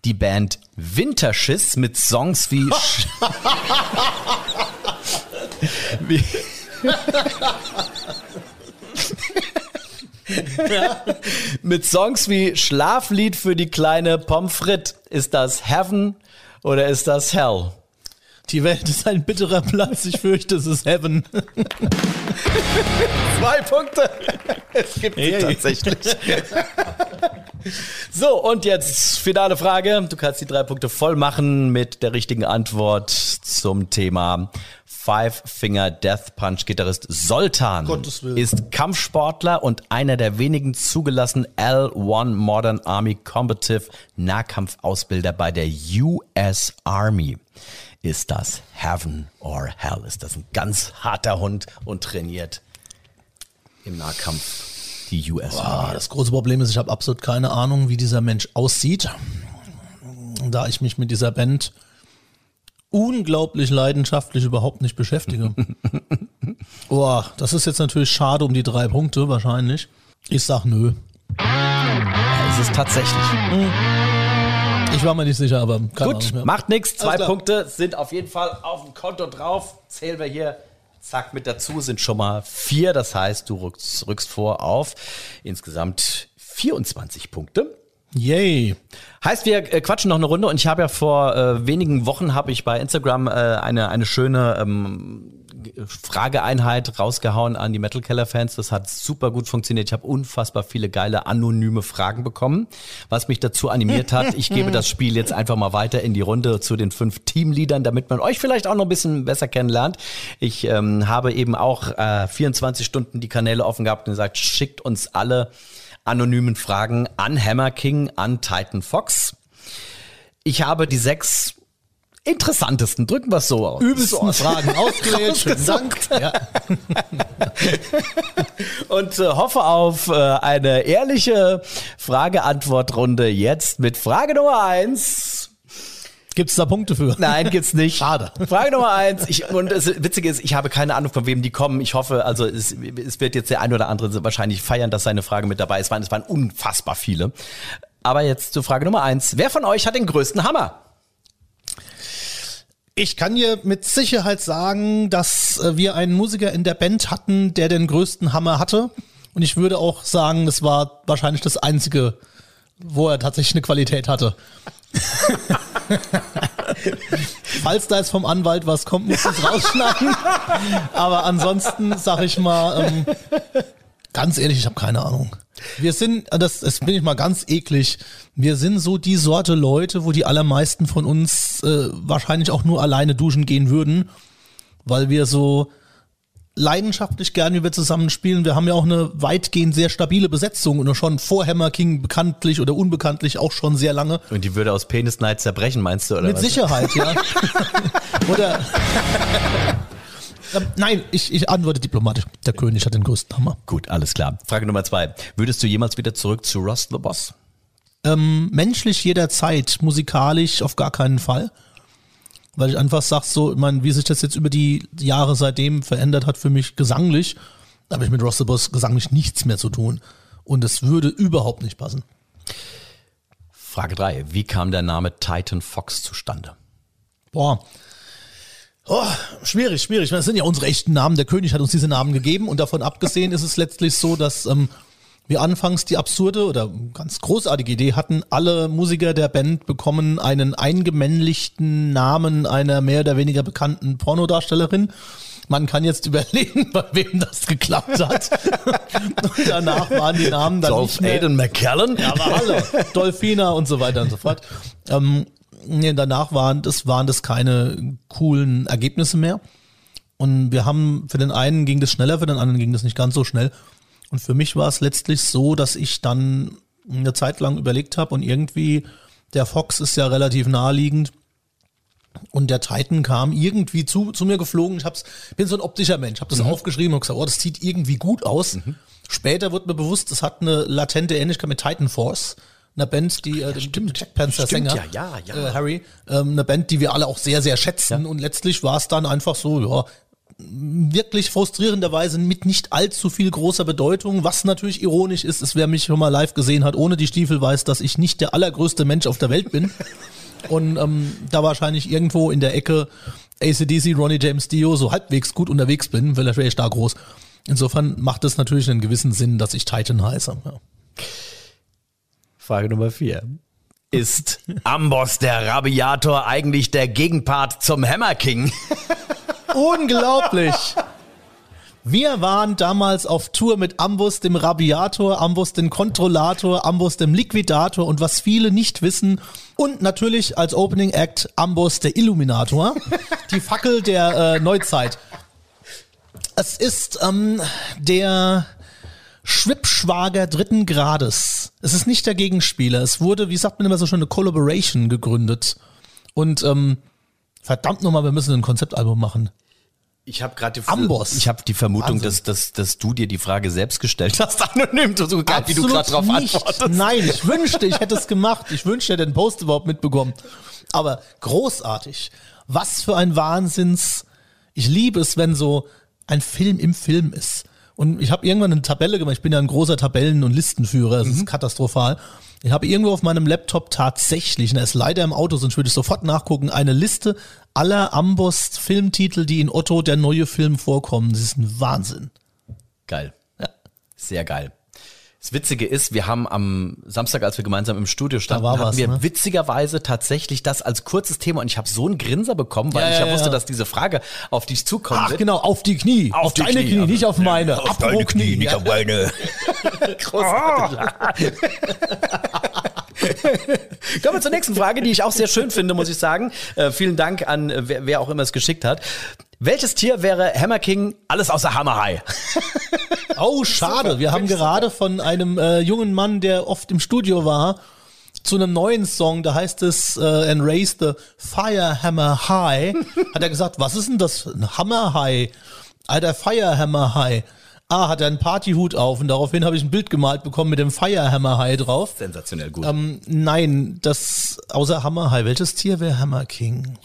[SPEAKER 1] die Band Winterschiss mit Songs wie... Wie mit Songs wie Schlaflied für die kleine Pommes frites. Ist das Heaven oder ist das Hell?
[SPEAKER 3] Die Welt ist ein bitterer Platz. Ich fürchte, es ist Heaven.
[SPEAKER 1] Zwei Punkte. Es gibt sie
[SPEAKER 3] Hey.
[SPEAKER 1] tatsächlich. so, und jetzt finale Frage. Du kannst die drei Punkte voll machen mit der richtigen Antwort zum Thema Five Finger Death Punch Gitarrist Soltan
[SPEAKER 3] Willen.
[SPEAKER 1] ist Kampfsportler und einer der wenigen zugelassenen L1 Modern Army Combative Nahkampfausbilder bei der US Army. Ist das Heaven or Hell? Ist das ein ganz harter Hund und trainiert im Nahkampf die US
[SPEAKER 3] Ah,
[SPEAKER 1] Army?
[SPEAKER 3] das große Problem ist, ich habe absolut keine Ahnung, wie dieser Mensch aussieht. Da ich mich mit dieser Band unglaublich leidenschaftlich überhaupt nicht beschäftige. Boah, das ist jetzt natürlich schade um die drei Punkte wahrscheinlich. Ich sag nö.
[SPEAKER 1] Ja, es ist tatsächlich.
[SPEAKER 3] Ich war mir nicht sicher, aber
[SPEAKER 1] Gut,
[SPEAKER 3] Ahnung, ja.
[SPEAKER 1] macht nichts. Zwei. Punkte sind auf jeden Fall auf dem Konto drauf. Zählen wir hier. Zack, mit dazu sind schon mal vier. Das heißt, du rückst, rückst vor auf insgesamt 24 Punkte.
[SPEAKER 3] Yay.
[SPEAKER 1] Heißt, wir äh, quatschen noch eine Runde und ich habe ja vor äh, wenigen Wochen habe ich bei Instagram äh, eine eine schöne ähm, Frageeinheit rausgehauen an die Metal Keller Fans. Das hat super gut funktioniert. Ich habe unfassbar viele geile anonyme Fragen bekommen, was mich dazu animiert hat. Ich gebe das Spiel jetzt einfach mal weiter in die Runde zu den fünf Teamleadern, damit man euch vielleicht auch noch ein bisschen besser kennenlernt. Ich ähm, habe eben auch äh, 24 Stunden die Kanäle offen gehabt und gesagt, schickt uns alle anonymen Fragen an Hammer King, an Titan Fox. Ich habe die sechs interessantesten, drücken wir es so aus.
[SPEAKER 3] Übelsten Fragen ausgewählt. Schönen Dank. Ja.
[SPEAKER 1] Und äh, hoffe auf äh, eine ehrliche Frage-Antwort-Runde jetzt mit Frage Nummer eins.
[SPEAKER 3] Gibt es da Punkte für?
[SPEAKER 1] Nein, gibt's nicht.
[SPEAKER 3] Schade.
[SPEAKER 1] Frage Nummer eins. Ich, und das Witzige ist, ich habe keine Ahnung, von wem die kommen. Ich hoffe, also es, es wird jetzt der ein oder andere wahrscheinlich feiern, dass seine Frage mit dabei ist. Es waren, es waren unfassbar viele. Aber jetzt zur Frage Nummer eins. Wer von euch hat den größten Hammer?
[SPEAKER 3] Ich kann dir mit Sicherheit sagen, dass äh, wir einen Musiker in der Band hatten, der den größten Hammer hatte. Und ich würde auch sagen, das war wahrscheinlich das einzige, wo er tatsächlich eine Qualität hatte. Falls da jetzt vom Anwalt was kommt, muss es rausschneiden. Aber ansonsten sag ich mal, ähm, ganz ehrlich, ich habe keine Ahnung. Wir sind, äh, das, das bin ich mal ganz eklig. Wir sind so die Sorte Leute, wo die allermeisten von uns äh, wahrscheinlich auch nur alleine duschen gehen würden, weil wir so leidenschaftlich gern, wie wir zusammen spielen. Wir haben ja auch eine weitgehend sehr stabile Besetzung und schon vor Hammer King bekanntlich oder unbekanntlich auch schon sehr lange.
[SPEAKER 1] Und die würde aus Penis Night zerbrechen, meinst du? Oder
[SPEAKER 3] Mit
[SPEAKER 1] was?
[SPEAKER 3] Sicherheit, ja. Oder ähm, nein, ich, ich antworte diplomatisch. Der König hat den größten Hammer.
[SPEAKER 1] Gut, alles klar. Frage Nummer zwei. Würdest du jemals wieder zurück zu Ross the Boss?
[SPEAKER 3] Ähm, menschlich jederzeit, musikalisch auf gar keinen Fall. Weil ich einfach sag so, ich meine, wie sich das jetzt über die Jahre seitdem verändert hat für mich gesanglich, da habe ich mit Ross the Boss gesanglich nichts mehr zu tun. Und es würde überhaupt nicht passen.
[SPEAKER 1] Frage drei. Wie kam der Name Titan Fox zustande?
[SPEAKER 3] Boah. Oh, schwierig, schwierig. Das sind ja unsere echten Namen. Der König hat uns diese Namen gegeben und davon abgesehen ist es letztlich so, dass ähm, wir anfangs die absurde oder ganz großartige Idee hatten, alle Musiker der Band bekommen einen eingemännlichten Namen einer mehr oder weniger bekannten Pornodarstellerin. Man kann jetzt überlegen, bei wem das geklappt hat. und danach waren die Namen dann
[SPEAKER 1] Dolph
[SPEAKER 3] nicht mehr,
[SPEAKER 1] Aiden McKellen?
[SPEAKER 3] ja, aber alle. Dolphina und so weiter und so fort. Ähm, nee, danach waren das, waren das keine coolen Ergebnisse mehr. Und wir haben, für den einen ging das schneller, für den anderen ging das nicht ganz so schnell. Und für mich war es letztlich so, dass ich dann eine Zeit lang überlegt habe und irgendwie, der Fox ist ja relativ naheliegend. Und der Titan kam irgendwie zu, zu mir geflogen. Ich hab's, bin so ein optischer Mensch, habe das aufgeschrieben und gesagt, oh, das sieht irgendwie gut aus. Später wird mir bewusst, es hat eine latente Ähnlichkeit mit Titan Force, einer Band, die äh, dem Jack Panzer
[SPEAKER 1] Stimmt,
[SPEAKER 3] Sänger,
[SPEAKER 1] ja, ja, ja.
[SPEAKER 3] Äh, Harry, ähm, eine Band, die wir alle auch sehr, sehr schätzen. Und letztlich war es dann einfach so, ja, wirklich frustrierenderweise mit nicht allzu viel großer Bedeutung, was natürlich ironisch ist, ist, wer mich schon mal live gesehen hat, ohne die Stiefel weiß, dass ich nicht der allergrößte Mensch auf der Welt bin. Und ähm, da wahrscheinlich irgendwo in der Ecke ACDC, Ronnie James Dio so halbwegs gut unterwegs bin, weil er wäre ich da groß. Insofern macht es natürlich einen gewissen Sinn, dass ich Titan heiße. Ja.
[SPEAKER 1] Frage Nummer vier. Ist Amboss der Rabiator eigentlich der Gegenpart zum Hammer King?
[SPEAKER 3] Unglaublich! Wir waren damals auf Tour mit Ambus, dem Rabiator, Ambus, dem Kontrollator, Ambus, dem Liquidator und was viele nicht wissen und natürlich als Opening Act Ambus, der Illuminator, die Fackel der äh, Neuzeit. Es ist ähm, der Schwippschwager dritten Grades. Es ist nicht der Gegenspieler. Es wurde, wie sagt man immer so schön, eine Collaboration gegründet. Und ähm, verdammt nochmal, wir müssen ein Konzeptalbum machen.
[SPEAKER 1] Ich habe gerade die,
[SPEAKER 3] Amboss.
[SPEAKER 1] Ich habe die Vermutung,
[SPEAKER 3] Wahnsinn.
[SPEAKER 1] dass, dass, dass du dir die Frage selbst gestellt hast, anonym, so geil, wie du gerade
[SPEAKER 3] nicht.
[SPEAKER 1] antwortest.
[SPEAKER 3] Nein, ich wünschte, ich hätte es gemacht. Ich wünschte, ich hätte den Post überhaupt mitbekommen. Aber großartig. Was für ein Wahnsinns. Ich liebe es, wenn so ein Film im Film ist. Und ich habe irgendwann eine Tabelle gemacht. Ich bin ja ein großer Tabellen- und Listenführer. Das ist katastrophal. Ich habe irgendwo auf meinem Laptop tatsächlich, und er ist leider im Auto, sonst würde ich sofort nachgucken, eine Liste aller Amboss-Filmtitel, die in Otto der neue Film vorkommen. Das ist ein Wahnsinn.
[SPEAKER 1] Geil. Ja. Sehr geil. Das Witzige ist, wir haben am Samstag, als wir gemeinsam im Studio standen, hatten
[SPEAKER 3] was,
[SPEAKER 1] wir
[SPEAKER 3] ne?
[SPEAKER 1] witzigerweise tatsächlich das als kurzes Thema und ich habe so einen Grinser bekommen, weil
[SPEAKER 3] Ja,
[SPEAKER 1] ich ja,
[SPEAKER 3] ja,
[SPEAKER 1] wusste, dass diese Frage auf dich zukommen
[SPEAKER 3] Ach genau, auf die Knie. Auf,
[SPEAKER 1] die
[SPEAKER 3] deine
[SPEAKER 1] Knie,
[SPEAKER 3] Knie,
[SPEAKER 1] auf-
[SPEAKER 3] nicht auf meine.
[SPEAKER 1] Auf
[SPEAKER 3] Apropos
[SPEAKER 1] deine Knie, nicht
[SPEAKER 3] Ja.
[SPEAKER 1] auf meine. Großartig. Kommen wir zur nächsten Frage, die ich auch sehr schön finde, muss ich sagen. Äh, vielen Dank an äh, wer, wer auch immer es geschickt hat. Welches Tier wäre Hammer King alles außer Hammerhai?
[SPEAKER 3] Oh, schade. Wir haben gerade von einem äh, jungen Mann, der oft im Studio war, zu einem neuen Song, da heißt es äh, And Raise the Firehammer High, hat er gesagt, was ist denn das? Ein Hammer High. Alter, Firehammer High. Ah, hat er einen Partyhut auf und daraufhin habe ich ein Bild gemalt bekommen mit dem Firehammer High drauf.
[SPEAKER 1] Sensationell gut.
[SPEAKER 3] Ähm, nein, das außer Hammer High. Welches Tier wäre Hammer King?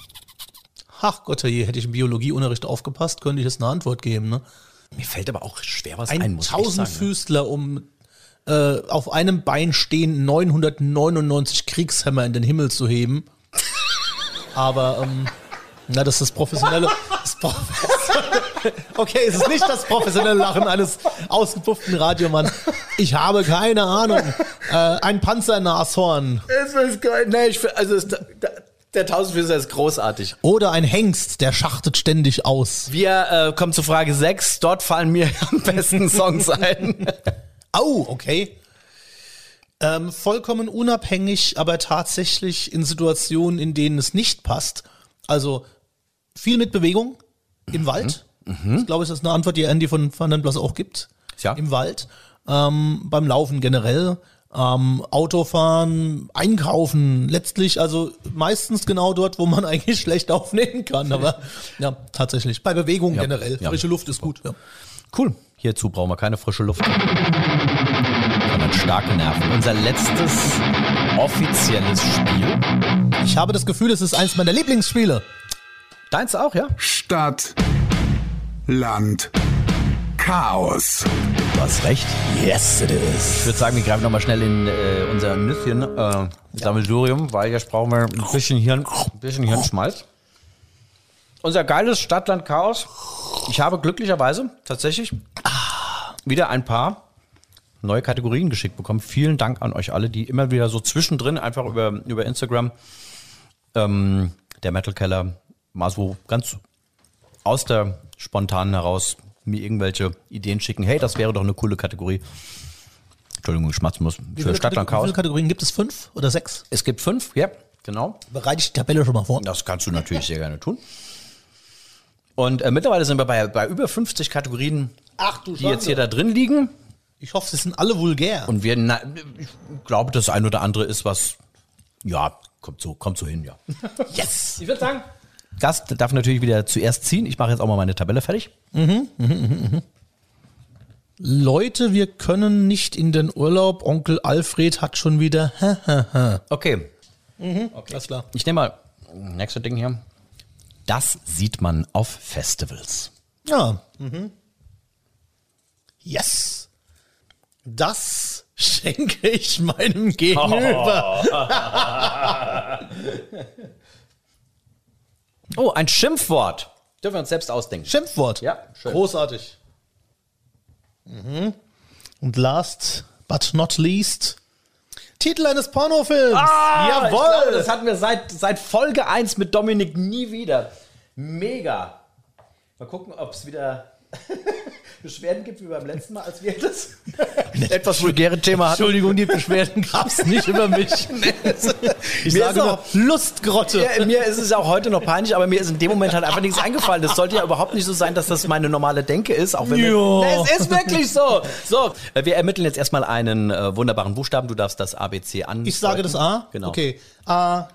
[SPEAKER 3] Ach Gott, je, hätte ich im Biologieunterricht aufgepasst, könnte ich jetzt eine Antwort geben, ne?
[SPEAKER 1] Mir fällt aber auch schwer was ein,
[SPEAKER 3] ein
[SPEAKER 1] muss ich echt sagen. ne?
[SPEAKER 3] Tausendfüßler um äh, auf einem Bein stehen 999 Kriegshämmer in den Himmel zu heben. Aber ähm, na, das ist das professionelle. Das professionelle okay, es ist nicht das professionelle Lachen eines ausgepufften Radiomanns. Ich habe keine Ahnung. Äh, ein Panzernashorn
[SPEAKER 1] Es ist geil. Nee, ich, also es, da, der Tausendfüßer ist großartig.
[SPEAKER 3] oder ein Hengst, der schachtet ständig aus.
[SPEAKER 1] Wir äh, kommen zu Frage 6. Dort fallen mir am besten Songs ein.
[SPEAKER 3] Au, okay. Ähm, vollkommen unabhängig, aber tatsächlich in Situationen, in denen es nicht passt. Also viel mit Bewegung im Wald. Das glaube ich, das ist eine Antwort, die Andy von Van den Blas auch gibt.
[SPEAKER 1] Ja.
[SPEAKER 3] Im Wald. Ähm, beim Laufen generell. Ähm, Autofahren, einkaufen, letztlich, also meistens genau dort, wo man eigentlich schlecht aufnehmen kann. Aber ja, tatsächlich. Bei Bewegung
[SPEAKER 1] Ja.
[SPEAKER 3] generell.
[SPEAKER 1] Ja.
[SPEAKER 3] Frische Luft ist gut. Ja.
[SPEAKER 1] Cool. Hierzu brauchen wir keine frische Luft. Sondern starke Nerven. Unser letztes offizielles Spiel.
[SPEAKER 3] Ich habe das Gefühl, es ist eins meiner Lieblingsspiele.
[SPEAKER 1] Deins auch, ja?
[SPEAKER 2] Stadt, Land, Chaos.
[SPEAKER 1] Hast recht.
[SPEAKER 3] Yes, it is.
[SPEAKER 1] Ich würde sagen, wir greifen nochmal schnell in äh, unser Nüsschen äh, Sammelsurium, weil jetzt brauchen wir ein bisschen Hirn, ein bisschen Hirnschmalz. Unser geiles Stadtland Chaos. Ich habe glücklicherweise tatsächlich wieder ein paar neue Kategorien geschickt bekommen. Vielen Dank an euch alle, die immer wieder so zwischendrin einfach über, über Instagram ähm, der Metal Keller mal so ganz aus der spontanen heraus mir irgendwelche Ideen schicken. Hey, das wäre doch eine coole Kategorie. Entschuldigung, ich schmatzen muss.
[SPEAKER 3] Wie
[SPEAKER 1] Für
[SPEAKER 3] viele,
[SPEAKER 1] Stadtland
[SPEAKER 3] Kategorien, wie
[SPEAKER 1] Chaos.
[SPEAKER 3] viele Kategorien gibt es? Fünf oder sechs?
[SPEAKER 1] Es gibt fünf, ja, genau.
[SPEAKER 3] Bereite ich die Tabelle schon mal vor.
[SPEAKER 1] Das kannst du natürlich sehr gerne tun. Und äh, mittlerweile sind wir bei, bei über 50 Kategorien,
[SPEAKER 3] Ach du
[SPEAKER 1] die jetzt hier da drin liegen.
[SPEAKER 3] Ich hoffe, sie sind alle vulgär.
[SPEAKER 1] Und wir, na, ich glaube, das ein oder andere ist was, ja, kommt so, kommt so hin, ja.
[SPEAKER 3] yes!
[SPEAKER 1] Ich würde sagen, Gast darf natürlich wieder zuerst ziehen. Ich mache jetzt auch mal meine Tabelle fertig.
[SPEAKER 3] Leute, wir können nicht in den Urlaub. Onkel Alfred hat schon wieder.
[SPEAKER 1] Okay,
[SPEAKER 3] Alles klar.
[SPEAKER 1] ich nehme mal nächste Ding hier. Das sieht man auf Festivals.
[SPEAKER 3] Ja. Mhm. Yes! Das schenke ich meinem Gegenüber.
[SPEAKER 1] Oh, ein Schimpfwort. Dürfen wir uns selbst ausdenken.
[SPEAKER 3] Schimpfwort.
[SPEAKER 1] Ja, schön.
[SPEAKER 3] Großartig. Mhm. Und last but not least, Titel eines Pornofilms.
[SPEAKER 1] Ah, Ich glaube, das hatten wir seit, seit Folge 1 mit Dominik nie wieder. Mega. Mal gucken, ob es wieder Beschwerden gibt wie beim letzten Mal, als wir das etwas vulgäre Thema hatten.
[SPEAKER 3] Entschuldigung, die Beschwerden gab es nicht über mich. Ich
[SPEAKER 1] Mir
[SPEAKER 3] sage
[SPEAKER 1] ist
[SPEAKER 3] nur
[SPEAKER 1] auch-
[SPEAKER 3] Lustgrotte.
[SPEAKER 1] Ja, mir ist es ja auch heute noch peinlich, aber mir ist in dem Moment halt einfach nichts eingefallen. Das sollte ja überhaupt nicht so sein, dass das meine normale Denke ist. Auch wenn wir, es ist wirklich so. So, äh, wir ermitteln jetzt erstmal einen äh, wunderbaren Buchstaben. Du darfst das ABC an.
[SPEAKER 3] Ich sage das A.
[SPEAKER 1] Genau.
[SPEAKER 3] Okay. A,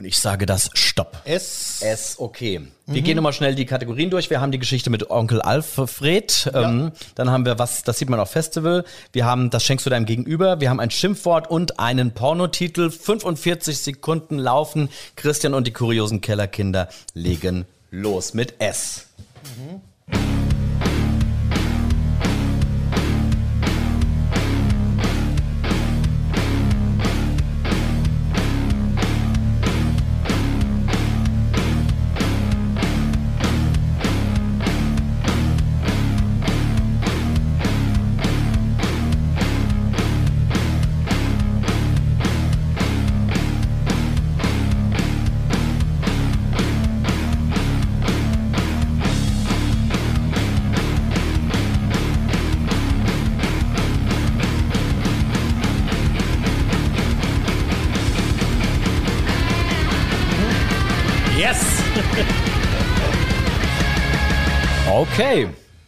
[SPEAKER 1] Und ich sage das Stopp.
[SPEAKER 3] S.
[SPEAKER 1] S, okay. Wir gehen nochmal schnell die Kategorien durch. Wir haben die Geschichte mit Onkel Alfred. Ähm, dann haben wir was, das sieht man auf Festival. Wir haben, das schenkst du deinem Gegenüber. Wir haben ein Schimpfwort und einen Pornotitel. 45 Sekunden laufen. Christian und die kuriosen Kellerkinder legen los mit S.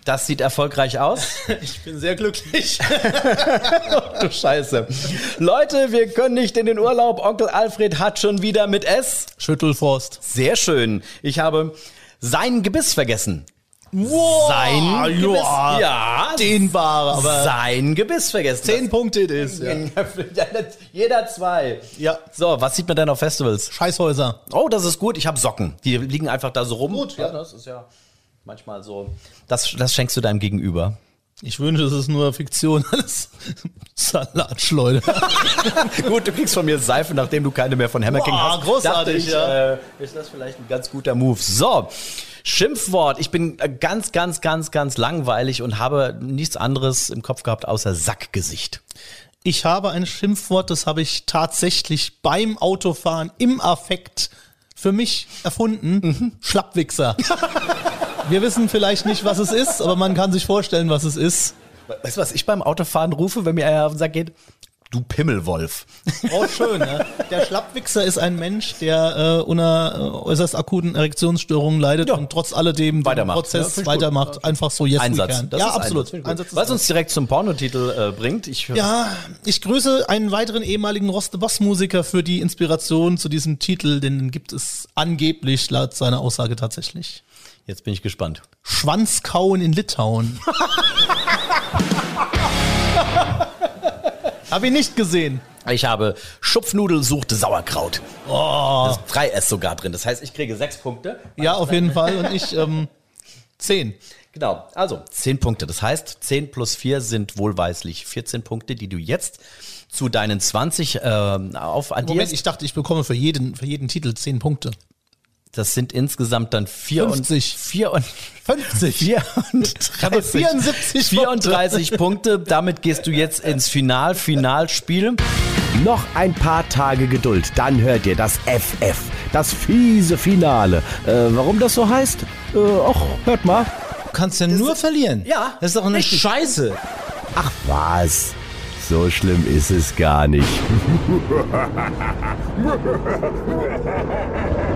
[SPEAKER 1] das sieht erfolgreich aus.
[SPEAKER 3] Ich bin sehr glücklich.
[SPEAKER 1] du Scheiße. Leute, wir können nicht in den Urlaub. Onkel Alfred hat schon wieder mit S.
[SPEAKER 3] Schüttelfrost.
[SPEAKER 1] Sehr schön. Ich habe sein Gebiss vergessen.
[SPEAKER 3] Wow,
[SPEAKER 1] Sein Gebiss.
[SPEAKER 3] ja,
[SPEAKER 1] Ja,
[SPEAKER 3] dehnbar, aber
[SPEAKER 1] sein Gebiss vergessen.
[SPEAKER 3] zehn Punkte ist. Ja.
[SPEAKER 1] Jeder zwei.
[SPEAKER 3] ja.
[SPEAKER 1] So, was sieht man denn auf Festivals?
[SPEAKER 3] Scheißhäuser.
[SPEAKER 1] Oh, das ist gut. Ich habe Socken. Die liegen einfach da so rum.
[SPEAKER 3] Gut,
[SPEAKER 1] ja.
[SPEAKER 3] ja.
[SPEAKER 1] Das ist ja manchmal so. Das, das schenkst du deinem Gegenüber.
[SPEAKER 3] Ich wünsche, es ist nur Fiktion. Alles Salatschleuder.
[SPEAKER 1] Gut, du kriegst von mir Seife, nachdem du keine mehr von Hammer King
[SPEAKER 3] Boah,
[SPEAKER 1] hast.
[SPEAKER 3] großartig,
[SPEAKER 1] ich,
[SPEAKER 3] ja.
[SPEAKER 1] äh, ist das vielleicht ein ganz guter Move. So. Schimpfwort. Ich bin äh, ganz, ganz, ganz, ganz langweilig und habe nichts anderes im Kopf gehabt außer Sackgesicht.
[SPEAKER 3] Ich habe ein Schimpfwort, das habe ich tatsächlich beim Autofahren im Affekt für mich erfunden. Schlappwichser. Wir wissen vielleicht nicht, was es ist, aber man kann sich vorstellen, was es ist.
[SPEAKER 1] Weißt du, was ich beim Autofahren rufe, wenn mir einer auf den Sack geht? Du Pimmelwolf.
[SPEAKER 3] Oh, schön, ne? Der Schlappwichser ist ein Mensch, der äh, unter äh, äußerst akuten Erektionsstörungen leidet
[SPEAKER 1] Ja.
[SPEAKER 3] und trotz alledem den
[SPEAKER 1] Weitermacht. Ja,
[SPEAKER 3] Prozess
[SPEAKER 1] find ich gut.
[SPEAKER 3] weitermacht. Einfach so we
[SPEAKER 1] Einsatz.
[SPEAKER 3] ja, absolut.
[SPEAKER 1] Einsatz. Was uns direkt zum Pornotitel äh, bringt. Ich
[SPEAKER 3] Ja, ich grüße einen weiteren ehemaligen Roste Boss Musiker für die Inspiration zu diesem Titel, den gibt es angeblich laut seiner Aussage tatsächlich.
[SPEAKER 1] Jetzt bin ich gespannt.
[SPEAKER 3] Schwanzkauen in Litauen. Hab ich nicht gesehen.
[SPEAKER 1] Ich habe Schupfnudel sucht Sauerkraut.
[SPEAKER 3] Oh.
[SPEAKER 1] Das ist 3S sogar drin. Das heißt, ich kriege sechs Punkte.
[SPEAKER 3] Ja, auf jeden Fall. Und ich ähm, zehn.
[SPEAKER 1] Genau, also 10 Punkte. Das heißt, 10 plus 4 sind wohlweislich 14 Punkte, die du jetzt zu deinen 20 ähm, auf
[SPEAKER 3] Moment, ich dachte, ich bekomme für jeden, für jeden Titel zehn Punkte.
[SPEAKER 1] Das sind insgesamt dann 4 und
[SPEAKER 3] 50.
[SPEAKER 1] 4 und
[SPEAKER 3] 50.
[SPEAKER 1] 34,
[SPEAKER 3] Ich habe 74
[SPEAKER 1] 34 Punkte. Damit gehst du jetzt ins Final, Finalspiel.
[SPEAKER 7] Noch ein paar Tage Geduld, dann hört ihr das FF, das fiese Finale. Äh, warum das so heißt? Äh, och, hört mal.
[SPEAKER 8] Du kannst ja nur verlieren.
[SPEAKER 1] Ja,
[SPEAKER 8] Das ist doch eine
[SPEAKER 1] richtig.
[SPEAKER 8] Scheiße.
[SPEAKER 7] Ach was, so schlimm ist es gar nicht.